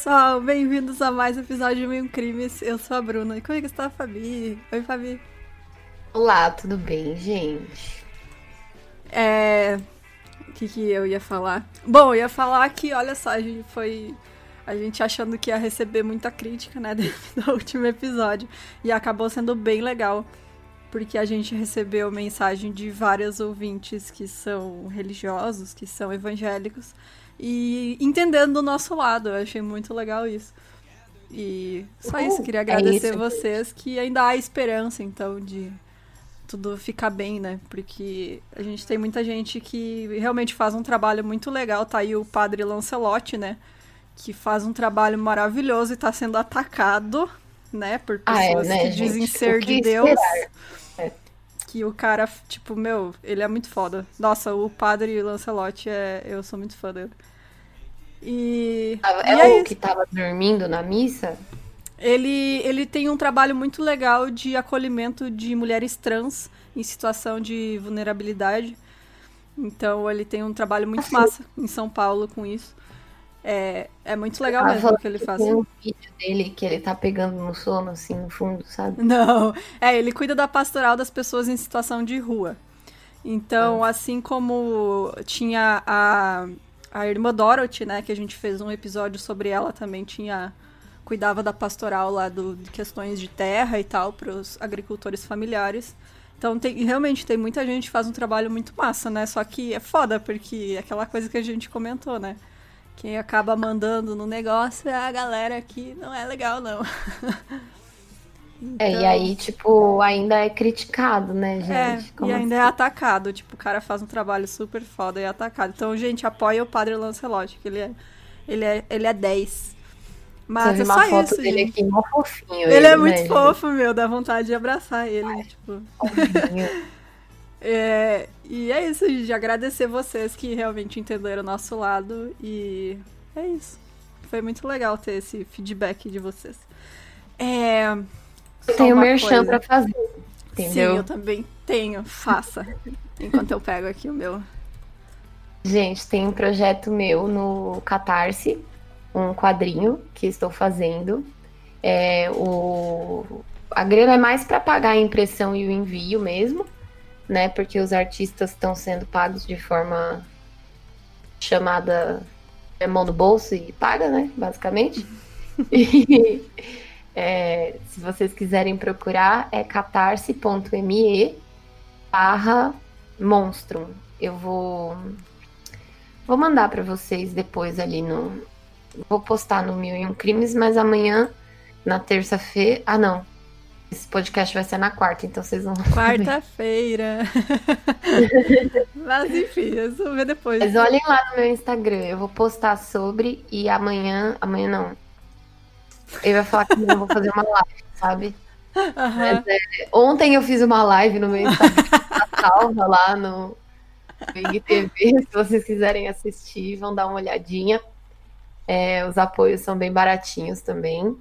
pessoal, bem-vindos a mais um episódio de Mil Crimes. Eu sou a Bruna. E como é que está a Fabi? Oi, Fabi. Olá, tudo bem, gente? É. O que, que eu ia falar? Bom, eu ia falar que, olha só, a gente foi. A gente achando que ia receber muita crítica, né, do último episódio. E acabou sendo bem legal. Porque a gente recebeu mensagem de vários ouvintes que são religiosos, que são evangélicos e entendendo do nosso lado. Eu achei muito legal isso. E só isso, queria agradecer é isso. vocês que ainda há esperança, então, de tudo ficar bem, né? Porque a gente tem muita gente que realmente faz um trabalho muito legal. Tá aí o padre Lancelotti, né? Que faz um trabalho maravilhoso e tá sendo atacado, né? Por pessoas ah, é, né, que dizem ser de Deus. É. Que o cara, tipo, meu, ele é muito foda. Nossa, o padre Lancelotti é. Eu sou muito fã dele. E. É, e é o que tava dormindo na missa? Ele, ele tem um trabalho muito legal de acolhimento de mulheres trans em situação de vulnerabilidade. Então ele tem um trabalho muito assim. massa em São Paulo com isso. É, é muito legal mesmo o que ele faz. Tem um vídeo dele que ele tá pegando no sono, assim, no fundo, sabe? Não. É, ele cuida da pastoral das pessoas em situação de rua. Então, ah. assim como tinha a a irmã Dorothy, né, que a gente fez um episódio sobre ela, também tinha cuidava da pastoral lá do, de questões de terra e tal para os agricultores familiares. Então tem, realmente tem muita gente que faz um trabalho muito massa, né? Só que é foda, porque é aquela coisa que a gente comentou, né? Quem acaba mandando no negócio é a galera que não é legal, não. Então... É, e então aí, tipo, ainda é criticado, né, é, gente? É, e ainda é assim? é atacado. Tipo, o cara faz um trabalho super foda e é atacado. Então, gente, apoia o Padre Lancelot, que ele é, ele é, ele é 10. Mas Você é uma só foto isso, dele gente. aqui, mó fofinho. Ele, ele é muito né, fofo, gente? meu, dá vontade de abraçar ele, Ai, tipo. é, e é isso, gente. Agradecer vocês que realmente entenderam o nosso lado. E é isso. Foi muito legal ter esse feedback de vocês. É. Eu tenho merchan pra fazer. Entendeu? Sim, eu também tenho. Faça. Enquanto eu pego aqui o meu. Gente, tem um projeto meu no Catarse, um quadrinho que estou fazendo. É, o... A grana é mais para pagar a impressão e o envio mesmo, né? Porque os artistas estão sendo pagos de forma chamada é mão no bolso e paga, né? Basicamente. E, é, se vocês quiserem procurar, é catarse.me barra monstrum. Eu vou vou mandar para vocês depois ali no vou postar no Mil e Um Crimes, mas amanhã na terça-feira, ah não, esse podcast vai ser na quarta, então vocês vão Quarta-feira. mas enfim, eu vou ver depois. Mas olhem lá no meu Instagram, eu vou postar sobre e amanhã, amanhã não, eu ia falar que eu vou fazer uma live, sabe? Uhum. Mas, é, ontem eu fiz uma live no meu Instagram, salva lá no Big TV. Se vocês quiserem assistir, vão dar uma olhadinha. É, os apoios são bem baratinhos também.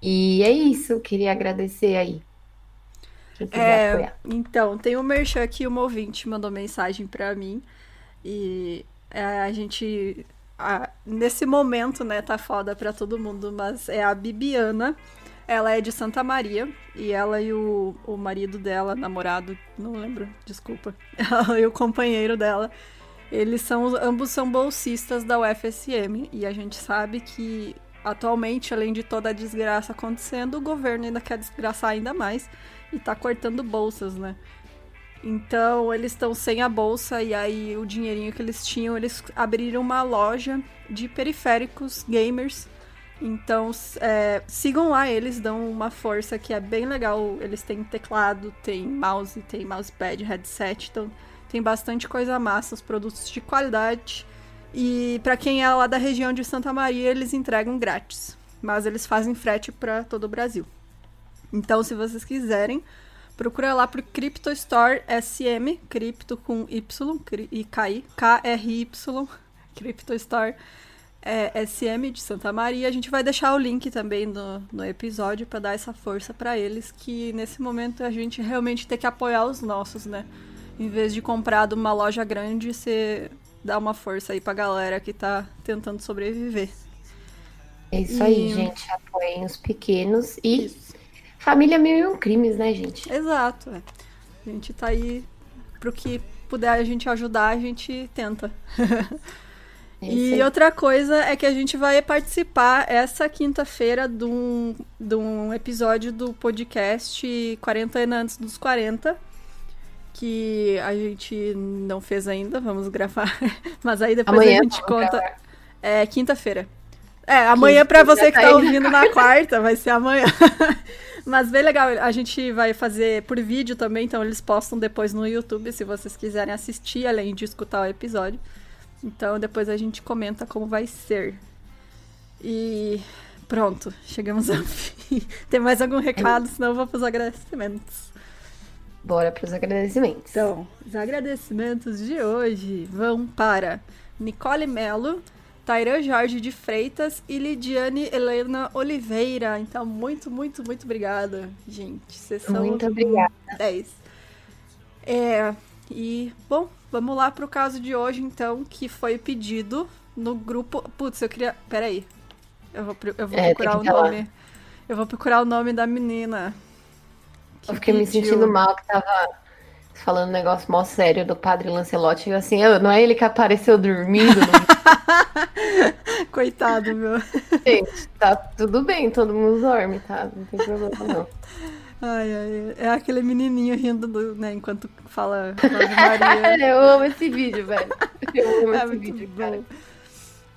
E é isso, queria agradecer aí. É, então, tem um merchan aqui, uma ouvinte mandou mensagem para mim. E é, a gente a, nesse momento, né, tá foda pra todo mundo, mas é a Bibiana. Ela é de Santa Maria e ela e o, o marido dela, namorado, não lembro, desculpa. Ela e o companheiro dela, eles são ambos são bolsistas da UFSM e a gente sabe que atualmente, além de toda a desgraça acontecendo, o governo ainda quer desgraçar ainda mais e tá cortando bolsas, né? Então eles estão sem a bolsa e aí o dinheirinho que eles tinham, eles abriram uma loja de periféricos gamers. Então é, sigam lá, eles dão uma força que é bem legal. Eles têm teclado, tem mouse, tem mousepad, headset, então tem bastante coisa massa, os produtos de qualidade. E para quem é lá da região de Santa Maria, eles entregam grátis, mas eles fazem frete para todo o Brasil. Então, se vocês quiserem, Procura lá por Crypto Store SM, cripto com Y e KI, K-R-Y, Crypto Store é, SM de Santa Maria. A gente vai deixar o link também no, no episódio para dar essa força para eles, que nesse momento a gente realmente tem que apoiar os nossos, né? Em vez de comprar de uma loja grande, você dá uma força aí pra galera que tá tentando sobreviver. É isso e... aí, gente. Apoiem os pequenos e isso. Família mil e um crimes, né, gente? Exato. É. A gente tá aí pro que puder a gente ajudar, a gente tenta. É e outra coisa é que a gente vai participar essa quinta-feira de um, de um episódio do podcast 40 anos antes dos 40, que a gente não fez ainda, vamos gravar. Mas aí depois amanhã, a gente conta. Gravar. É quinta-feira. É, amanhã para você que tá ouvindo na quarta, vai ser amanhã. Mas bem legal, a gente vai fazer por vídeo também, então eles postam depois no YouTube se vocês quiserem assistir, além de escutar o episódio. Então depois a gente comenta como vai ser. E pronto, chegamos ao fim. Tem mais algum recado? Senão eu vou para os agradecimentos. Bora para os agradecimentos. Então, os agradecimentos de hoje vão para Nicole Melo, Tairã Jorge de Freitas e Lidiane Helena Oliveira. Então, muito, muito, muito obrigada, gente. Vocês são muito obrigada. 10. É, e, bom, vamos lá pro caso de hoje, então, que foi pedido no grupo. Putz, eu queria. Peraí. Eu vou, eu vou é, procurar o nome. Lá. Eu vou procurar o nome da menina. Eu fiquei pediu. me sentindo mal que tava falando um negócio mó sério do padre Lancelotti. assim, não é ele que apareceu dormindo? Coitado, meu. Gente, tá tudo bem, todo mundo dorme, tá? Não tem problema, não. Ai, ai, é aquele menininho rindo, do, né, enquanto fala Maria. Eu amo esse vídeo, velho. Eu amo é esse vídeo, bom. cara.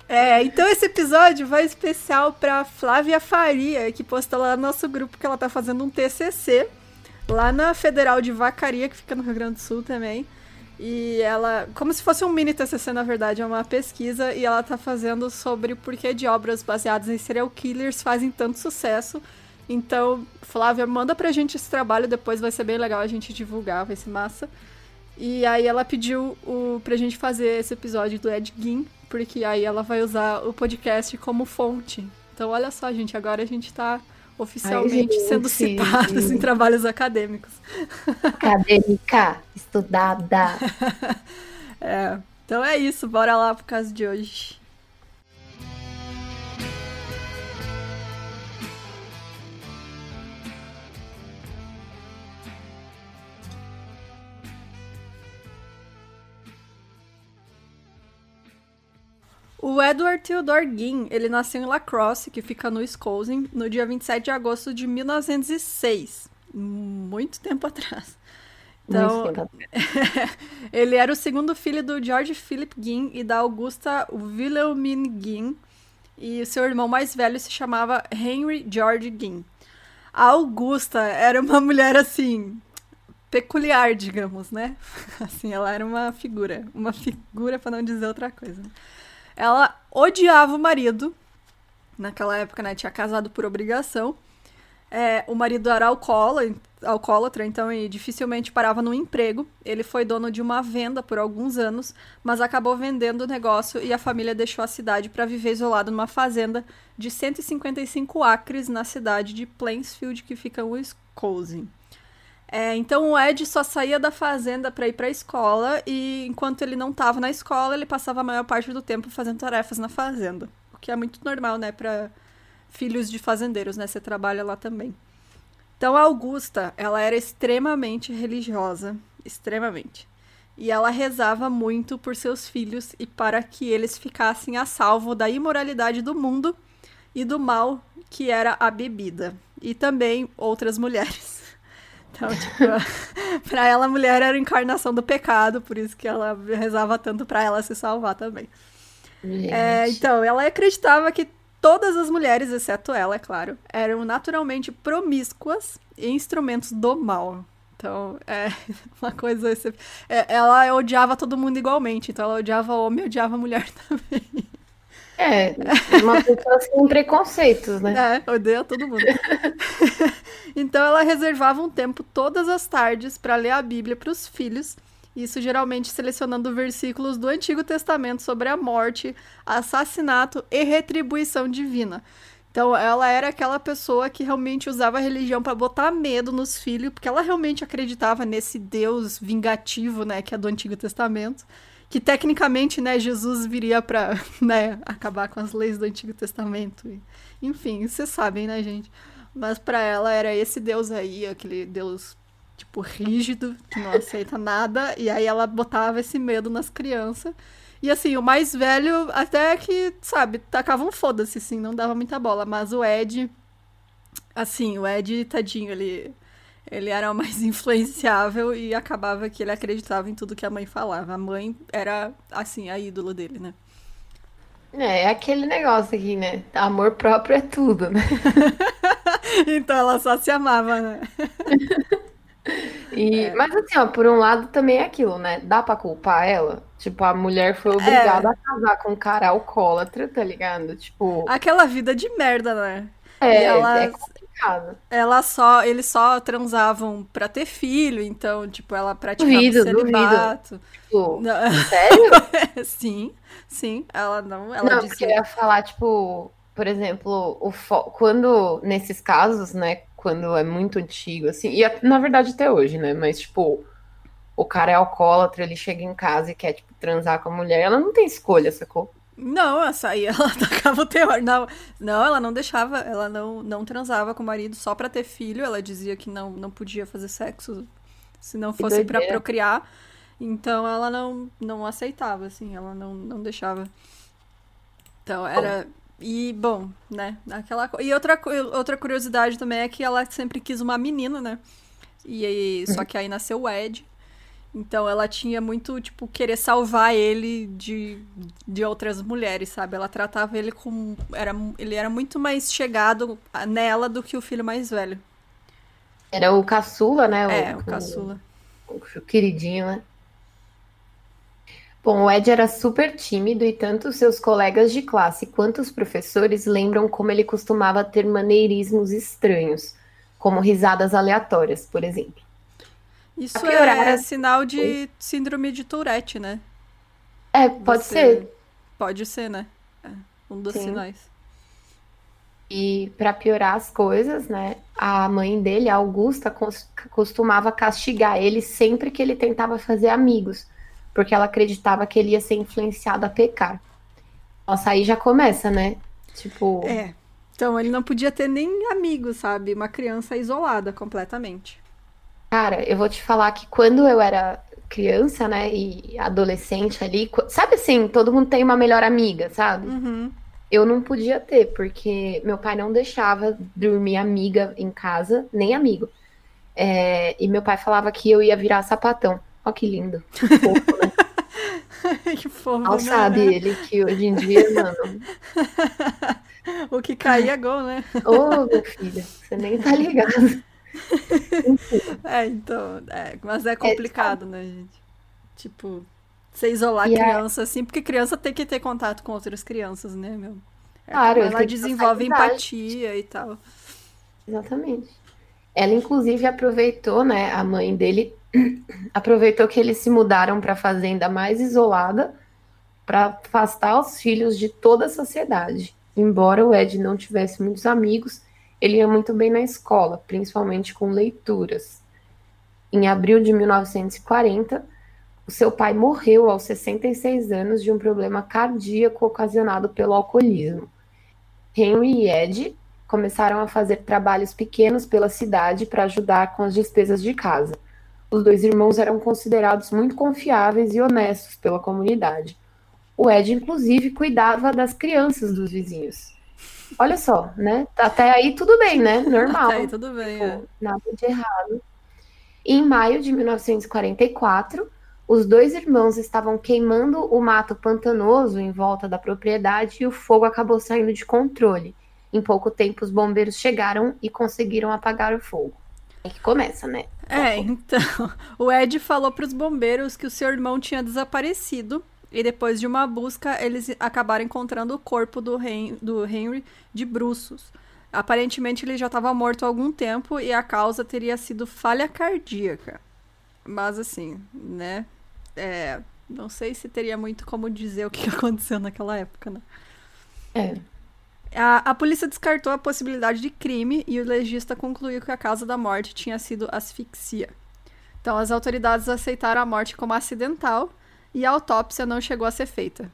É, então esse episódio vai especial pra Flávia Faria, que postou lá no nosso grupo que ela tá fazendo um TCC lá na Federal de Vacaria, que fica no Rio Grande do Sul também. E ela, como se fosse um mini TCC, na verdade, é uma pesquisa, e ela tá fazendo sobre o porquê de obras baseadas em serial killers fazem tanto sucesso. Então, Flávia, manda pra gente esse trabalho, depois vai ser bem legal a gente divulgar, vai ser massa. E aí ela pediu o, pra gente fazer esse episódio do Ed Gein, porque aí ela vai usar o podcast como fonte. Então, olha só, gente, agora a gente tá oficialmente Ai, sendo citados em trabalhos acadêmicos. Acadêmica, estudada. é, então é isso, bora lá pro caso de hoje. O Edward Theodore Ginn, ele nasceu em La Crosse, que fica no Wisconsin, no dia 27 de agosto de 1906. Muito tempo atrás. Então, ele era o segundo filho do George Philip Ginn e da Augusta Wilhelmine Ginn, e seu irmão mais velho se chamava Henry George Ginn. A Augusta era uma mulher assim peculiar, digamos, né? Assim, ela era uma figura, uma figura para não dizer outra coisa. Ela odiava o marido. Naquela época, né? Tinha casado por obrigação. É, o marido era alcoólatra, alcoólatra, então e dificilmente parava no emprego. Ele foi dono de uma venda por alguns anos, mas acabou vendendo o negócio e a família deixou a cidade para viver isolado numa fazenda de 155 acres na cidade de Plainsfield, que fica em Wisconsin. É, então o Ed só saía da fazenda para ir para a escola e enquanto ele não estava na escola, ele passava a maior parte do tempo fazendo tarefas na fazenda, o que é muito normal, né, para filhos de fazendeiros, né? Você trabalha lá também. Então a Augusta, ela era extremamente religiosa, extremamente. E ela rezava muito por seus filhos e para que eles ficassem a salvo da imoralidade do mundo e do mal que era a bebida, e também outras mulheres. Então, tipo, pra ela a mulher era a encarnação do pecado, por isso que ela rezava tanto para ela se salvar também. É, então, ela acreditava que todas as mulheres, exceto ela, é claro, eram naturalmente promíscuas e instrumentos do mal. Então, é uma coisa. É, ela odiava todo mundo igualmente. Então, ela odiava homem e odiava mulher também. É, uma pessoa sem preconceitos, né? É, odeia todo mundo. então ela reservava um tempo todas as tardes para ler a Bíblia para os filhos, isso geralmente selecionando versículos do Antigo Testamento sobre a morte, assassinato e retribuição divina. Então ela era aquela pessoa que realmente usava a religião para botar medo nos filhos, porque ela realmente acreditava nesse Deus vingativo, né, que é do Antigo Testamento que tecnicamente, né, Jesus viria para, né, acabar com as leis do Antigo Testamento. Enfim, vocês sabem, né, gente? Mas para ela era esse Deus aí, aquele Deus tipo rígido, que não aceita nada, e aí ela botava esse medo nas crianças. E assim, o mais velho até que, sabe, tacava um foda-se, assim, não dava muita bola, mas o Ed assim, o Ed, tadinho, ele ele era o mais influenciável e acabava que ele acreditava em tudo que a mãe falava. A mãe era, assim, a ídolo dele, né? É, é aquele negócio aqui, né? Amor próprio é tudo, né? então ela só se amava, né? e, é. Mas assim, ó, por um lado também é aquilo, né? Dá pra culpar ela? Tipo, a mulher foi obrigada é. a casar com um cara alcoólatra, tá ligado? Tipo. Aquela vida de merda, né? É, ela, é complicado. Ela só, eles só transavam pra ter filho, então, tipo, ela praticava duvido, celibato. Duvido. Tipo, sério? sim, sim. Ela não, ela não, dizia... porque eu ia falar, tipo, por exemplo, o fo... quando, nesses casos, né, quando é muito antigo, assim, e na verdade até hoje, né, mas, tipo, o cara é alcoólatra, ele chega em casa e quer, tipo, transar com a mulher, ela não tem escolha, sacou? Não, essa aí ela atacava o terror. Não, não, ela não deixava, ela não, não transava com o marido só para ter filho. Ela dizia que não, não podia fazer sexo se não fosse para procriar. Então ela não, não aceitava, assim, ela não, não deixava. Então era. E, bom, né? Aquela... E outra, outra curiosidade também é que ela sempre quis uma menina, né? E aí, só que aí nasceu o Ed. Então ela tinha muito, tipo, querer salvar ele de, de outras mulheres, sabe? Ela tratava ele com. Era, ele era muito mais chegado nela do que o filho mais velho. Era o caçula, né? É, o, o caçula. O, o queridinho, né? Bom, o Ed era super tímido e tanto seus colegas de classe quanto os professores lembram como ele costumava ter maneirismos estranhos, como risadas aleatórias, por exemplo. Isso é sinal de síndrome de Tourette, né? É, pode Você... ser. Pode ser, né? É um dos Sim. sinais. E para piorar as coisas, né? A mãe dele, a Augusta, costumava castigar ele sempre que ele tentava fazer amigos, porque ela acreditava que ele ia ser influenciado a pecar. Nossa, aí já começa, né? Tipo. É. Então ele não podia ter nem amigos, sabe? Uma criança isolada completamente. Cara, eu vou te falar que quando eu era criança, né, e adolescente ali, sabe assim, todo mundo tem uma melhor amiga, sabe? Uhum. Eu não podia ter, porque meu pai não deixava dormir amiga em casa, nem amigo. É, e meu pai falava que eu ia virar sapatão. Ó, que lindo. Que fofo, né? que fofo. Mal né? sabe ele que hoje em dia, mano. o que caía é gol, né? Ô, oh, meu filho, você nem tá ligado é, então, é, mas é complicado, é, né, gente? Tipo, você isolar e criança, é... assim, porque criança tem que ter contato com outras crianças, né, meu? É, claro, ela desenvolve empatia e tal. Exatamente. Ela, inclusive, aproveitou, né, a mãe dele aproveitou que eles se mudaram para a fazenda mais isolada para afastar os filhos de toda a sociedade. Embora o Ed não tivesse muitos amigos, ele ia muito bem na escola, principalmente com leituras. Em abril de 1940, o seu pai morreu aos 66 anos de um problema cardíaco ocasionado pelo alcoolismo. Henry e Ed começaram a fazer trabalhos pequenos pela cidade para ajudar com as despesas de casa. Os dois irmãos eram considerados muito confiáveis e honestos pela comunidade. O Ed, inclusive, cuidava das crianças dos vizinhos. Olha só, né? Até aí tudo bem, né? Normal. Até aí tudo bem, tipo, é. Nada de errado. Em maio de 1944, os dois irmãos estavam queimando o mato pantanoso em volta da propriedade e o fogo acabou saindo de controle. Em pouco tempo, os bombeiros chegaram e conseguiram apagar o fogo. É que começa, né? É, então. O Ed falou para os bombeiros que o seu irmão tinha desaparecido e depois de uma busca, eles acabaram encontrando o corpo do, Hen do Henry de bruços. Aparentemente, ele já estava morto há algum tempo e a causa teria sido falha cardíaca. Mas, assim, né? É, não sei se teria muito como dizer o que aconteceu naquela época, né? É. A, a polícia descartou a possibilidade de crime e o legista concluiu que a causa da morte tinha sido asfixia. Então, as autoridades aceitaram a morte como acidental e a autópsia não chegou a ser feita.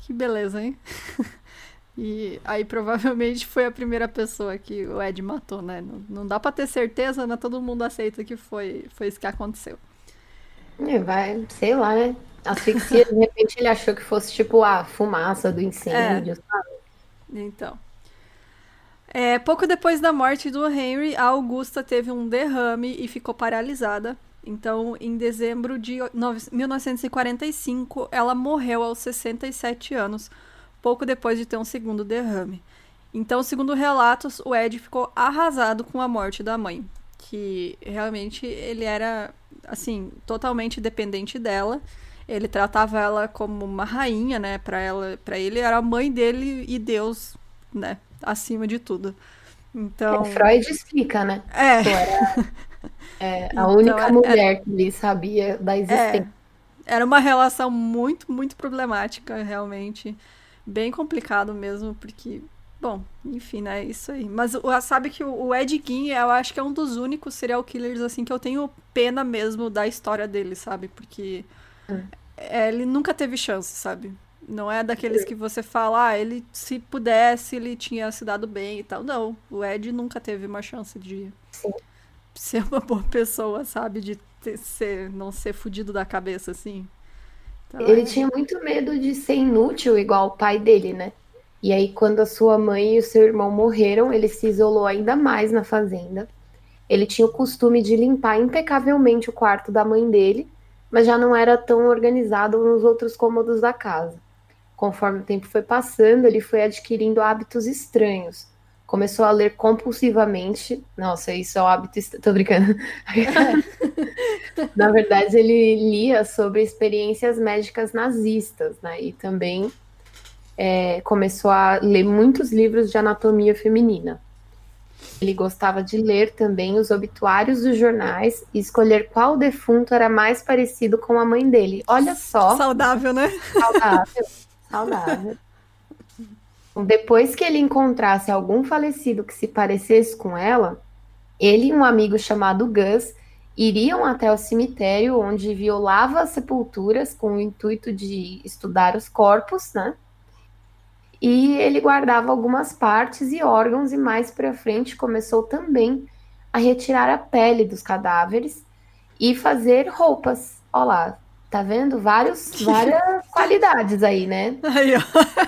Que beleza, hein? e aí provavelmente foi a primeira pessoa que o Ed matou, né? Não, não dá para ter certeza, mas todo mundo aceita que foi, foi isso que aconteceu. É, vai, sei lá, né? Asfixia, de repente ele achou que fosse tipo a fumaça do incêndio, é. sabe? Então. É, pouco depois da morte do Henry, a Augusta teve um derrame e ficou paralisada. Então, em dezembro de 1945, ela morreu aos 67 anos, pouco depois de ter um segundo derrame. Então, segundo relatos, o Ed ficou arrasado com a morte da mãe, que realmente ele era assim, totalmente dependente dela. Ele tratava ela como uma rainha, né? Para ela, para ele era a mãe dele e Deus, né, acima de tudo. Então, é, Freud explica, né? É. Era, é a então, única era, mulher que ele sabia da existência. É, era uma relação muito, muito problemática, realmente. Bem complicado mesmo, porque Bom, enfim, né? Isso aí. Mas sabe que o Ed Gein, eu acho que é um dos únicos serial killers, assim, que eu tenho pena mesmo da história dele, sabe? Porque hum. ele nunca teve chance, sabe? Não é daqueles que você fala, ah, ele, se pudesse, ele tinha se dado bem e tal. Não, o Ed nunca teve uma chance de Sim. Ser uma boa pessoa, sabe? De ter, ser, não ser fudido da cabeça, assim. Então, ele é... tinha muito medo de ser inútil, igual o pai dele, né? E aí, quando a sua mãe e o seu irmão morreram, ele se isolou ainda mais na fazenda. Ele tinha o costume de limpar impecavelmente o quarto da mãe dele, mas já não era tão organizado nos outros cômodos da casa. Conforme o tempo foi passando, ele foi adquirindo hábitos estranhos. Começou a ler compulsivamente. Nossa, isso é um hábito. Est... Tô brincando. Na verdade, ele lia sobre experiências médicas nazistas, né? E também é, começou a ler muitos livros de anatomia feminina. Ele gostava de ler também os obituários dos jornais e escolher qual defunto era mais parecido com a mãe dele. Olha só. Saudável, né? Saudável. saudável. Depois que ele encontrasse algum falecido que se parecesse com ela, ele e um amigo chamado Gus iriam até o cemitério onde violava as sepulturas com o intuito de estudar os corpos, né? e ele guardava algumas partes e órgãos e mais para frente começou também a retirar a pele dos cadáveres e fazer roupas. Olha lá, tá vendo? Vários, várias qualidades aí, né? Aí, ó.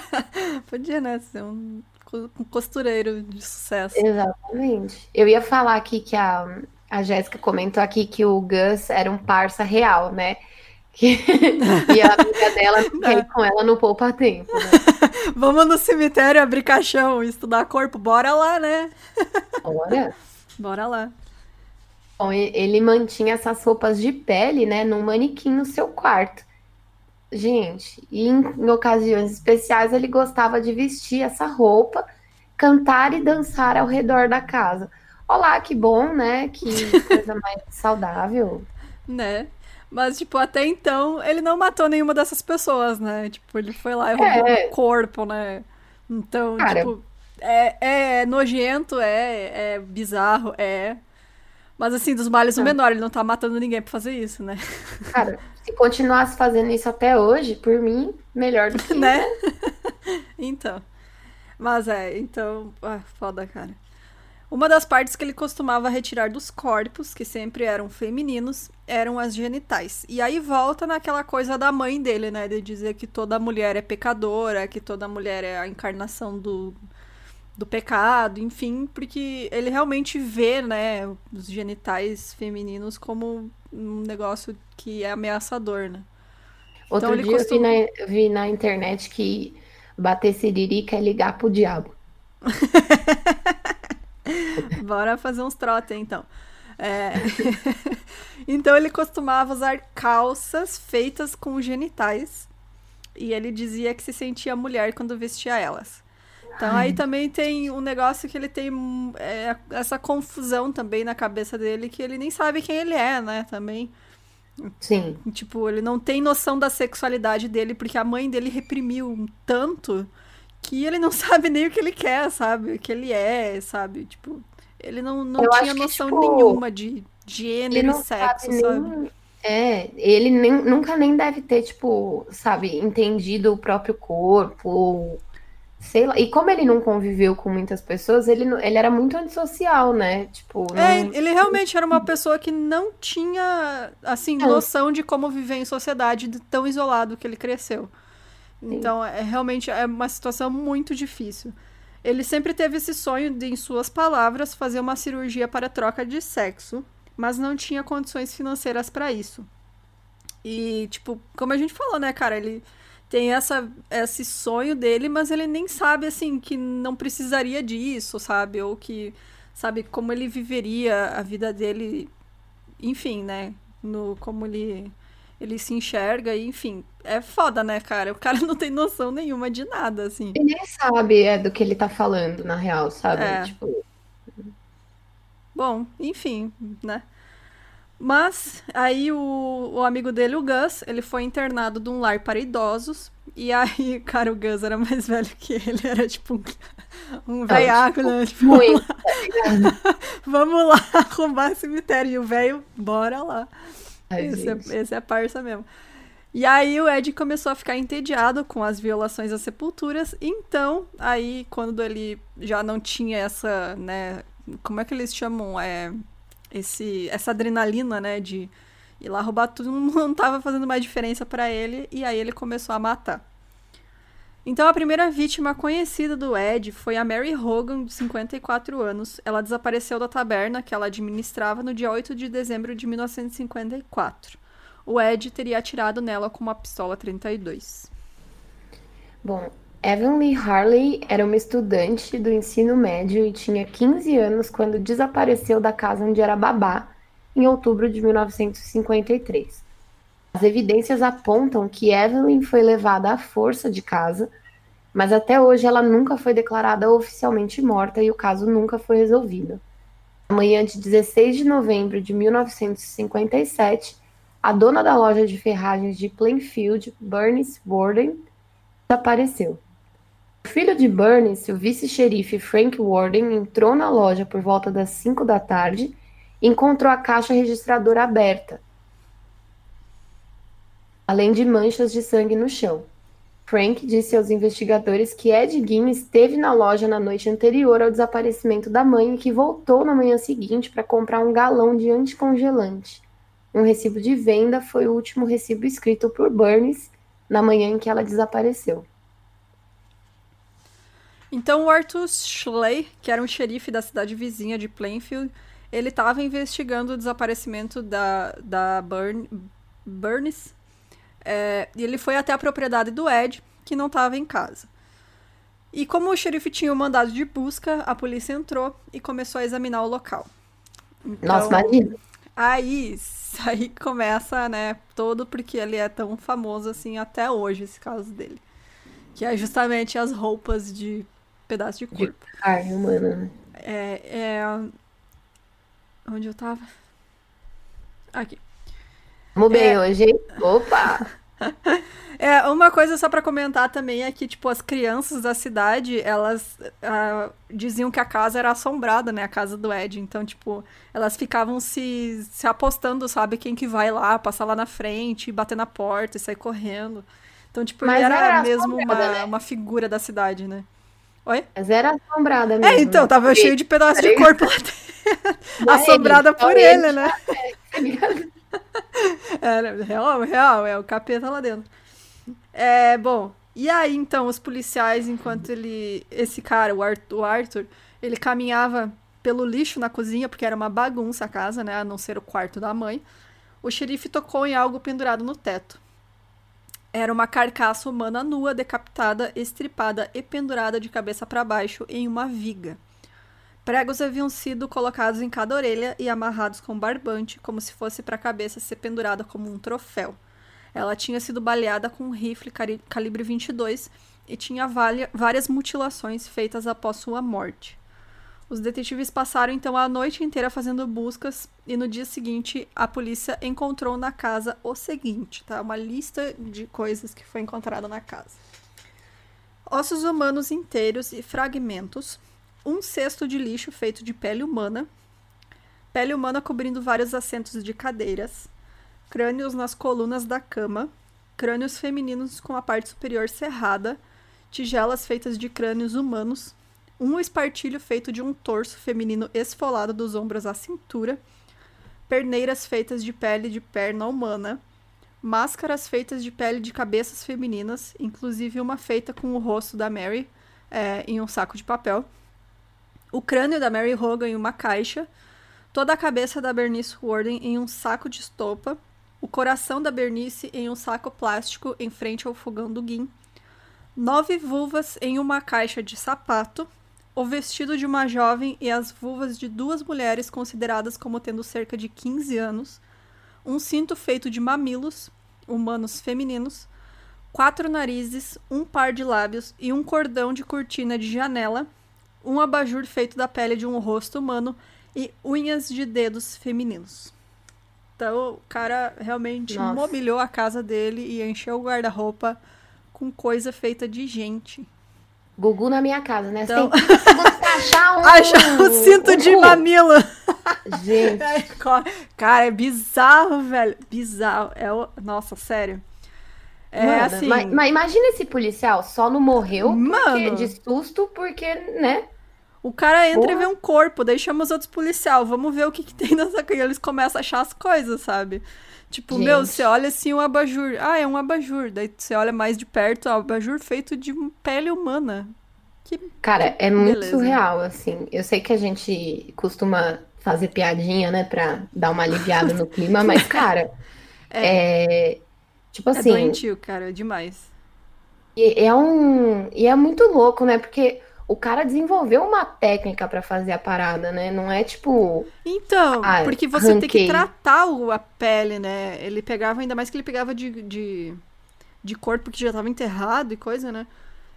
Podia, né, ser um, um costureiro de sucesso. Exatamente. Eu ia falar aqui que a, a Jéssica comentou aqui que o Gus era um parça real, né? e a amiga dela ir com ela no poupa tempo, né? Vamos no cemitério abrir caixão estudar corpo. Bora lá, né? Bora. Bora lá. Bom, ele mantinha essas roupas de pele, né, num manequim no seu quarto. Gente, e em, em ocasiões especiais ele gostava de vestir essa roupa, cantar e dançar ao redor da casa. Olá, que bom, né? Que coisa mais saudável. Né? Mas, tipo, até então, ele não matou nenhuma dessas pessoas, né? Tipo, ele foi lá e roubou é. o corpo, né? Então, Cara, tipo, é, é nojento, é, é bizarro, é. Mas, assim, dos males o menor, ele não tá matando ninguém pra fazer isso, né? Cara, se continuasse fazendo isso até hoje, por mim, melhor do que. né? então. Mas é, então. Ah, foda, cara. Uma das partes que ele costumava retirar dos corpos, que sempre eram femininos, eram as genitais. E aí volta naquela coisa da mãe dele, né? De dizer que toda mulher é pecadora, que toda mulher é a encarnação do, do pecado, enfim, porque ele realmente vê, né, os genitais femininos como um negócio que é ameaçador, né? Outro então, dia costuma... eu vi na, vi na internet que bater siririca é ligar pro diabo. Bora fazer uns trotes, então. É... então ele costumava usar calças feitas com genitais e ele dizia que se sentia mulher quando vestia elas. Então Ai. aí também tem um negócio que ele tem é, essa confusão também na cabeça dele que ele nem sabe quem ele é, né? Também. Sim. Tipo, ele não tem noção da sexualidade dele porque a mãe dele reprimiu tanto que ele não sabe nem o que ele quer, sabe? O que ele é, sabe? Tipo, ele não, não tinha noção que, tipo, nenhuma de gênero e sexo, sabe? Nem, É, ele nem, nunca nem deve ter, tipo, sabe, entendido o próprio corpo, sei lá. E como ele não conviveu com muitas pessoas, ele, ele era muito antissocial, né? Tipo, não... É, ele realmente era uma pessoa que não tinha, assim, é. noção de como viver em sociedade, tão isolado que ele cresceu. Então, é realmente é uma situação muito difícil. Ele sempre teve esse sonho de, em suas palavras, fazer uma cirurgia para troca de sexo, mas não tinha condições financeiras para isso. E, tipo, como a gente falou, né, cara, ele tem essa, esse sonho dele, mas ele nem sabe, assim, que não precisaria disso, sabe? Ou que, sabe, como ele viveria a vida dele, enfim, né? No, como ele, ele se enxerga, e, enfim. É foda, né, cara? O cara não tem noção nenhuma de nada, assim. Ele nem sabe é, do que ele tá falando, na real, sabe? É. Tipo... Bom, enfim, né? Mas aí o, o amigo dele, o Gus, ele foi internado de um lar para idosos. E aí, cara, o Gus era mais velho que ele, era tipo um, um veiaco, né? Tipo, muito, vamos lá, vamos lá arrumar cemitério. E o velho, bora lá. Ai, esse, é, esse é parça mesmo. E aí o Ed começou a ficar entediado com as violações às sepulturas. Então, aí quando ele já não tinha essa, né, como é que eles chamam? É esse, essa adrenalina, né, de ir lá roubar tudo, não estava fazendo mais diferença para ele, e aí ele começou a matar. Então, a primeira vítima conhecida do Ed foi a Mary Hogan, de 54 anos. Ela desapareceu da taberna que ela administrava no dia 8 de dezembro de 1954. O Ed teria atirado nela com uma pistola 32. Bom, Evelyn Harley era uma estudante do ensino médio e tinha 15 anos quando desapareceu da casa onde era babá, em outubro de 1953. As evidências apontam que Evelyn foi levada à força de casa, mas até hoje ela nunca foi declarada oficialmente morta e o caso nunca foi resolvido. Na manhã de 16 de novembro de 1957, a dona da loja de ferragens de Plainfield, Bernice Warden, desapareceu. O filho de Burns, o vice-xerife Frank Warden, entrou na loja por volta das 5 da tarde e encontrou a caixa registradora aberta, além de manchas de sangue no chão. Frank disse aos investigadores que Ed Gein esteve na loja na noite anterior ao desaparecimento da mãe e que voltou na manhã seguinte para comprar um galão de anticongelante. Um recibo de venda foi o último recibo escrito por Burns na manhã em que ela desapareceu. Então o Arthur Schley, que era um xerife da cidade vizinha de Plainfield, ele estava investigando o desaparecimento da, da Burn, Burns. É, e ele foi até a propriedade do Ed, que não estava em casa. E como o xerife tinha o um mandado de busca, a polícia entrou e começou a examinar o local. Então, Nossa, imagina. Aí, aí começa, né, todo porque ele é tão famoso assim até hoje, esse caso dele. Que é justamente as roupas de pedaço de corpo. De carne humana. Né? É, é... Onde eu tava? Aqui. Vamos bem é... hoje, hein? Opa! É, uma coisa só para comentar também é que, tipo, as crianças da cidade, elas uh, diziam que a casa era assombrada, né? A casa do Ed. Então, tipo, elas ficavam se, se apostando, sabe? Quem que vai lá, passar lá na frente, bater na porta e sair correndo. Então, tipo, Mas ele era, era mesmo uma, né? uma figura da cidade, né? Oi? Mas era assombrada mesmo. É, então, tava cheio de pedaços de corpo lá dentro. assombrada ele, por ele, né? Era real, real, é o capeta lá dentro. É, bom, e aí então os policiais, enquanto ele. Esse cara, o Arthur, o Arthur, ele caminhava pelo lixo na cozinha, porque era uma bagunça a casa, né? A não ser o quarto da mãe. O xerife tocou em algo pendurado no teto. Era uma carcaça humana nua, decapitada, estripada e pendurada de cabeça para baixo em uma viga. Pregos haviam sido colocados em cada orelha e amarrados com barbante, como se fosse para a cabeça ser pendurada como um troféu. Ela tinha sido baleada com um rifle calibre 22 e tinha várias mutilações feitas após sua morte. Os detetives passaram então a noite inteira fazendo buscas e no dia seguinte a polícia encontrou na casa o seguinte, tá? Uma lista de coisas que foi encontrada na casa. Ossos humanos inteiros e fragmentos, um cesto de lixo feito de pele humana, pele humana cobrindo vários assentos de cadeiras, crânios nas colunas da cama, crânios femininos com a parte superior cerrada, tigelas feitas de crânios humanos, um espartilho feito de um torso feminino esfolado dos ombros à cintura, perneiras feitas de pele de perna humana, máscaras feitas de pele de cabeças femininas, inclusive uma feita com o rosto da Mary é, em um saco de papel, o crânio da Mary Hogan em uma caixa, toda a cabeça da Bernice Warden em um saco de estopa, o coração da Bernice em um saco plástico em frente ao fogão do Guim, nove vulvas em uma caixa de sapato, o vestido de uma jovem e as vulvas de duas mulheres consideradas como tendo cerca de 15 anos, um cinto feito de mamilos, humanos femininos, quatro narizes, um par de lábios e um cordão de cortina de janela, um abajur feito da pele de um rosto humano e unhas de dedos femininos. Então, o cara realmente Nossa. mobiliou a casa dele e encheu o guarda-roupa com coisa feita de gente. Gugu na minha casa, né? Então... Você tem achar um... achar um cinto um de mamilo. Gente. Cara, é bizarro, velho. Bizarro. É o... Nossa, sério. É assim. Mas, mas, imagina esse policial só não morreu Mano. de susto, porque, né? O cara entra Porra. e vê um corpo, daí chama os outros policial, vamos ver o que, que tem nessa coisa. Eles começam a achar as coisas, sabe? Tipo, Gente. meu, você olha assim um abajur. Ah, é um abajur. Daí você olha mais de perto, ó, abajur feito de pele humana. Que, Cara, é muito beleza. surreal, assim. Eu sei que a gente costuma fazer piadinha, né, pra dar uma aliviada no clima, mas, cara, é. é tipo é assim. É doentio, cara, demais. E é um. E é muito louco, né? Porque o cara desenvolveu uma técnica para fazer a parada, né? Não é tipo. Então, ah, porque você ranquei. tem que tratar o, a pele, né? Ele pegava, ainda mais que ele pegava de, de, de corpo que já tava enterrado e coisa, né?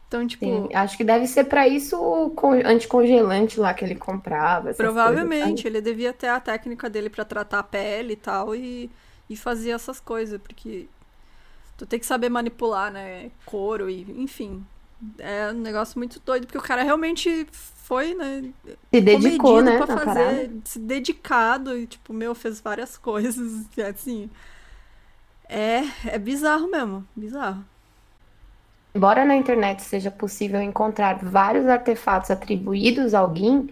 Então, tipo. Sim, acho que deve ser para isso o anticongelante lá que ele comprava. Provavelmente, coisas, ele devia ter a técnica dele para tratar a pele e tal e, e fazer essas coisas, porque tu tem que saber manipular, né? Couro e, enfim, é um negócio muito doido, porque o cara realmente foi, né? Se dedicou, né? Pra fazer, se dedicado e, tipo, meu, fez várias coisas, assim. É, é bizarro mesmo, bizarro. Embora na internet seja possível encontrar vários artefatos atribuídos ao Guin,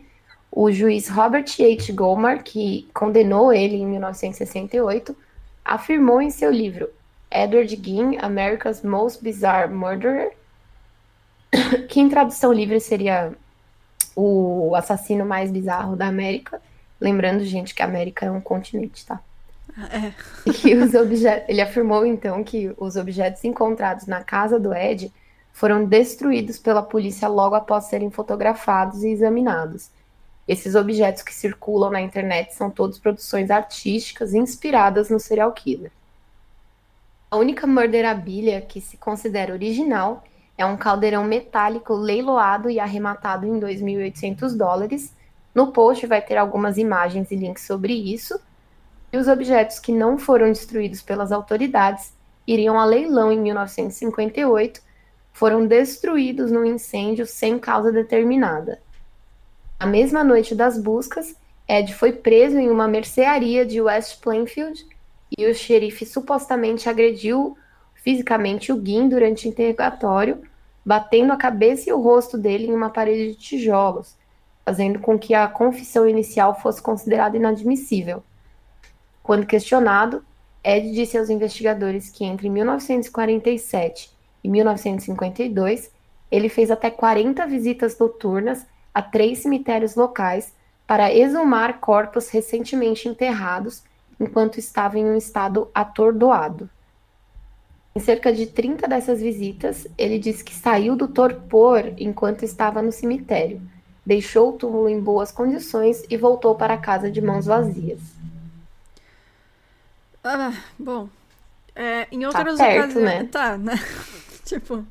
o juiz Robert H. Goldmar, que condenou ele em 1968, afirmou em seu livro Edward Guin, America's Most Bizarre Murderer, que em tradução livre seria o assassino mais bizarro da América. Lembrando, gente, que a América é um continente, tá? É. E os objetos, ele afirmou então que os objetos encontrados na casa do Ed foram destruídos pela polícia logo após serem fotografados e examinados. Esses objetos que circulam na internet são todos produções artísticas inspiradas no serial killer. A única murderabilia que se considera original é um caldeirão metálico leiloado e arrematado em 2.800 dólares. No post vai ter algumas imagens e links sobre isso. E os objetos que não foram destruídos pelas autoridades iriam a leilão em 1958, foram destruídos num incêndio sem causa determinada. Na mesma noite das buscas, Ed foi preso em uma mercearia de West Plainfield e o xerife supostamente agrediu fisicamente o Guin durante o interrogatório, batendo a cabeça e o rosto dele em uma parede de tijolos, fazendo com que a confissão inicial fosse considerada inadmissível. Quando questionado, Ed disse aos investigadores que entre 1947 e 1952 ele fez até 40 visitas noturnas a três cemitérios locais para exumar corpos recentemente enterrados enquanto estava em um estado atordoado. Em cerca de 30 dessas visitas, ele diz que saiu do torpor enquanto estava no cemitério, deixou o túmulo em boas condições e voltou para casa de mãos vazias. Ah, bom. É, em tá outras tá perto, ocasiões. Né? Tá, né? tipo.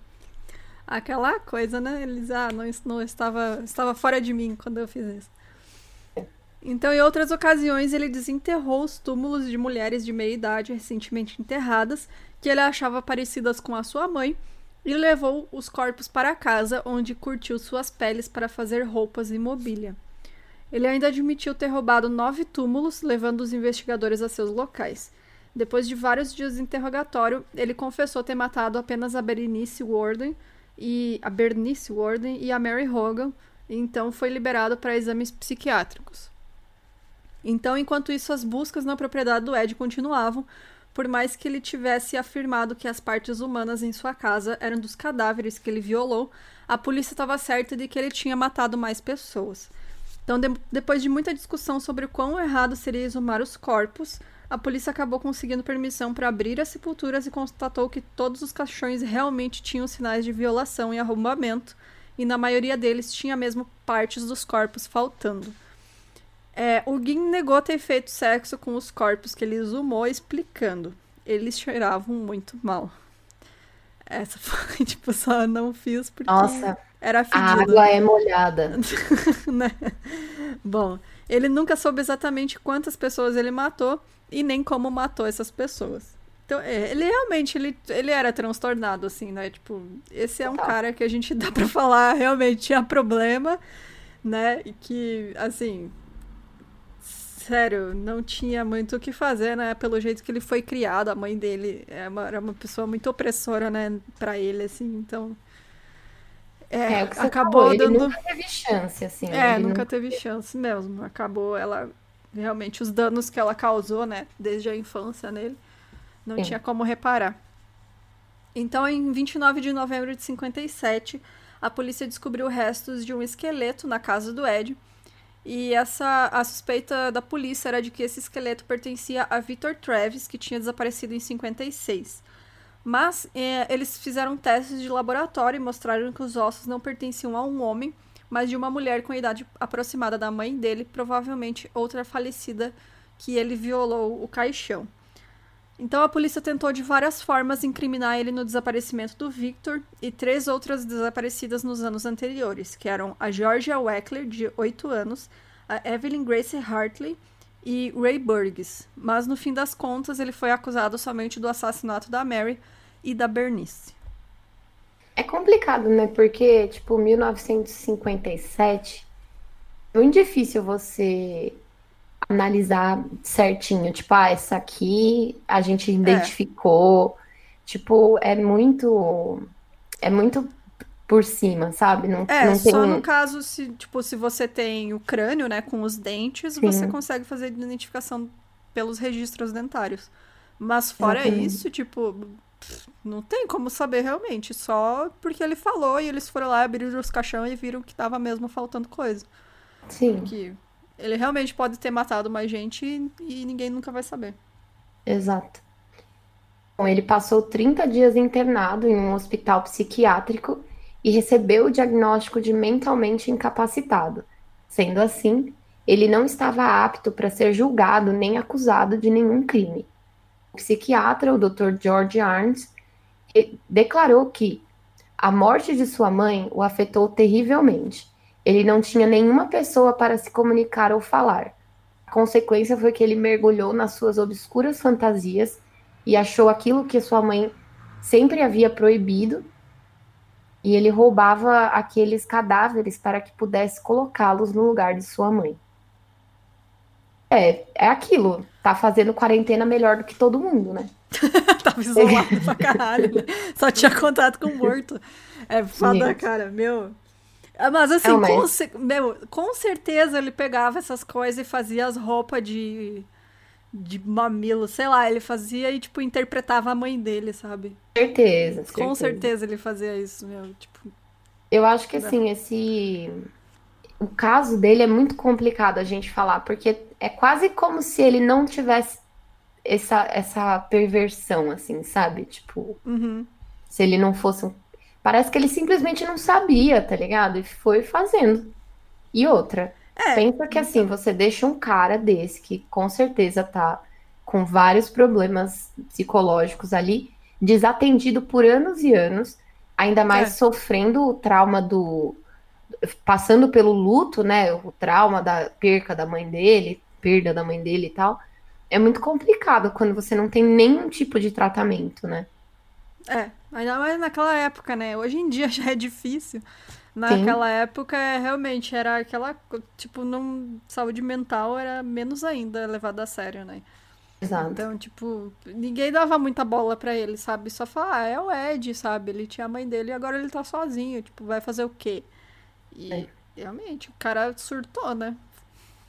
Aquela coisa, né? Eles, ah, não, não estava, estava fora de mim quando eu fiz isso. Então, em outras ocasiões, ele desenterrou os túmulos de mulheres de meia idade recentemente enterradas, que ele achava parecidas com a sua mãe, e levou os corpos para casa, onde curtiu suas peles para fazer roupas e mobília. Ele ainda admitiu ter roubado nove túmulos, levando os investigadores a seus locais. Depois de vários dias de interrogatório, ele confessou ter matado apenas a Berenice Warden e a Bernice Warden e a Mary Hogan, e então foi liberado para exames psiquiátricos. Então, enquanto isso, as buscas na propriedade do Ed continuavam, por mais que ele tivesse afirmado que as partes humanas em sua casa eram dos cadáveres que ele violou, a polícia estava certa de que ele tinha matado mais pessoas. Então, de depois de muita discussão sobre o quão errado seria exumar os corpos, a polícia acabou conseguindo permissão para abrir as sepulturas e constatou que todos os caixões realmente tinham sinais de violação e arrombamento, e na maioria deles tinha mesmo partes dos corpos faltando. É, o Gin negou ter feito sexo com os corpos que ele exumou, explicando. Eles cheiravam muito mal. Essa foi, tipo, só não fiz porque Nossa, era fedido. A água é molhada. né? Bom, ele nunca soube exatamente quantas pessoas ele matou e nem como matou essas pessoas. Então, é, ele realmente, ele, ele era transtornado, assim, né? Tipo, esse é um Total. cara que a gente dá pra falar realmente tinha problema, né? E que, assim, sério, não tinha muito o que fazer, né? Pelo jeito que ele foi criado, a mãe dele é uma, era uma pessoa muito opressora, né? Pra ele, assim, então. É, é acabou falou, dando. Ele nunca teve chance, assim. É, nunca, nunca teve chance mesmo. Acabou ela. Realmente, os danos que ela causou, né? Desde a infância nele, não Sim. tinha como reparar. Então, em 29 de novembro de 57, a polícia descobriu restos de um esqueleto na casa do Ed e essa a suspeita da polícia era de que esse esqueleto pertencia a Victor Travis, que tinha desaparecido em 56. Mas é, eles fizeram testes de laboratório e mostraram que os ossos não pertenciam a um homem, mas de uma mulher com a idade aproximada da mãe dele, provavelmente outra falecida que ele violou o caixão. Então a polícia tentou de várias formas incriminar ele no desaparecimento do Victor e três outras desaparecidas nos anos anteriores, que eram a Georgia Weckler, de 8 anos, a Evelyn Grace Hartley e Ray Burgess. Mas no fim das contas, ele foi acusado somente do assassinato da Mary e da Bernice. É complicado, né? Porque, tipo, 1957, é muito difícil você analisar certinho, tipo, ah, essa aqui a gente é. identificou. É. Tipo, é muito. É muito por cima, sabe? Não, é, não só no caso, se, tipo, se você tem o crânio, né, com os dentes, Sim. você consegue fazer identificação pelos registros dentários. Mas fora isso, tipo, não tem como saber realmente, só porque ele falou e eles foram lá, abriram os caixões e viram que tava mesmo faltando coisa. Sim. Que ele realmente pode ter matado mais gente e ninguém nunca vai saber. Exato. Bom, ele passou 30 dias internado em um hospital psiquiátrico e recebeu o diagnóstico de mentalmente incapacitado. Sendo assim, ele não estava apto para ser julgado nem acusado de nenhum crime. O psiquiatra, o Dr. George Arns, declarou que a morte de sua mãe o afetou terrivelmente ele não tinha nenhuma pessoa para se comunicar ou falar. A consequência foi que ele mergulhou nas suas obscuras fantasias e achou aquilo que sua mãe sempre havia proibido. E ele roubava aqueles cadáveres para que pudesse colocá-los no lugar de sua mãe. É, é aquilo. Tá fazendo quarentena melhor do que todo mundo, né? Tava isolado pra caralho. Né? Só tinha contato com o morto. É foda, cara. Meu, mas assim, é com. Meu, com certeza ele pegava essas coisas e fazia as roupas de, de mamilo, sei lá, ele fazia e, tipo, interpretava a mãe dele, sabe? Certeza, Com certeza ele fazia isso, meu, tipo... Eu acho que, assim, esse... O caso dele é muito complicado a gente falar, porque é quase como se ele não tivesse essa, essa perversão, assim, sabe? Tipo, uhum. se ele não fosse um Parece que ele simplesmente não sabia, tá ligado? E foi fazendo. E outra, é, pensa que assim, você deixa um cara desse que com certeza tá com vários problemas psicológicos ali, desatendido por anos e anos, ainda mais é. sofrendo o trauma do. passando pelo luto, né? O trauma da perca da mãe dele, perda da mãe dele e tal. É muito complicado quando você não tem nenhum tipo de tratamento, né? É, ainda mais naquela época, né? Hoje em dia já é difícil. Naquela Sim. época, é, realmente, era aquela. Tipo, não, saúde mental era menos ainda levada a sério, né? Exato. Então, tipo, ninguém dava muita bola para ele, sabe? Só falar, ah, é o Ed, sabe? Ele tinha a mãe dele e agora ele tá sozinho, tipo, vai fazer o quê? E é. realmente, o cara surtou, né?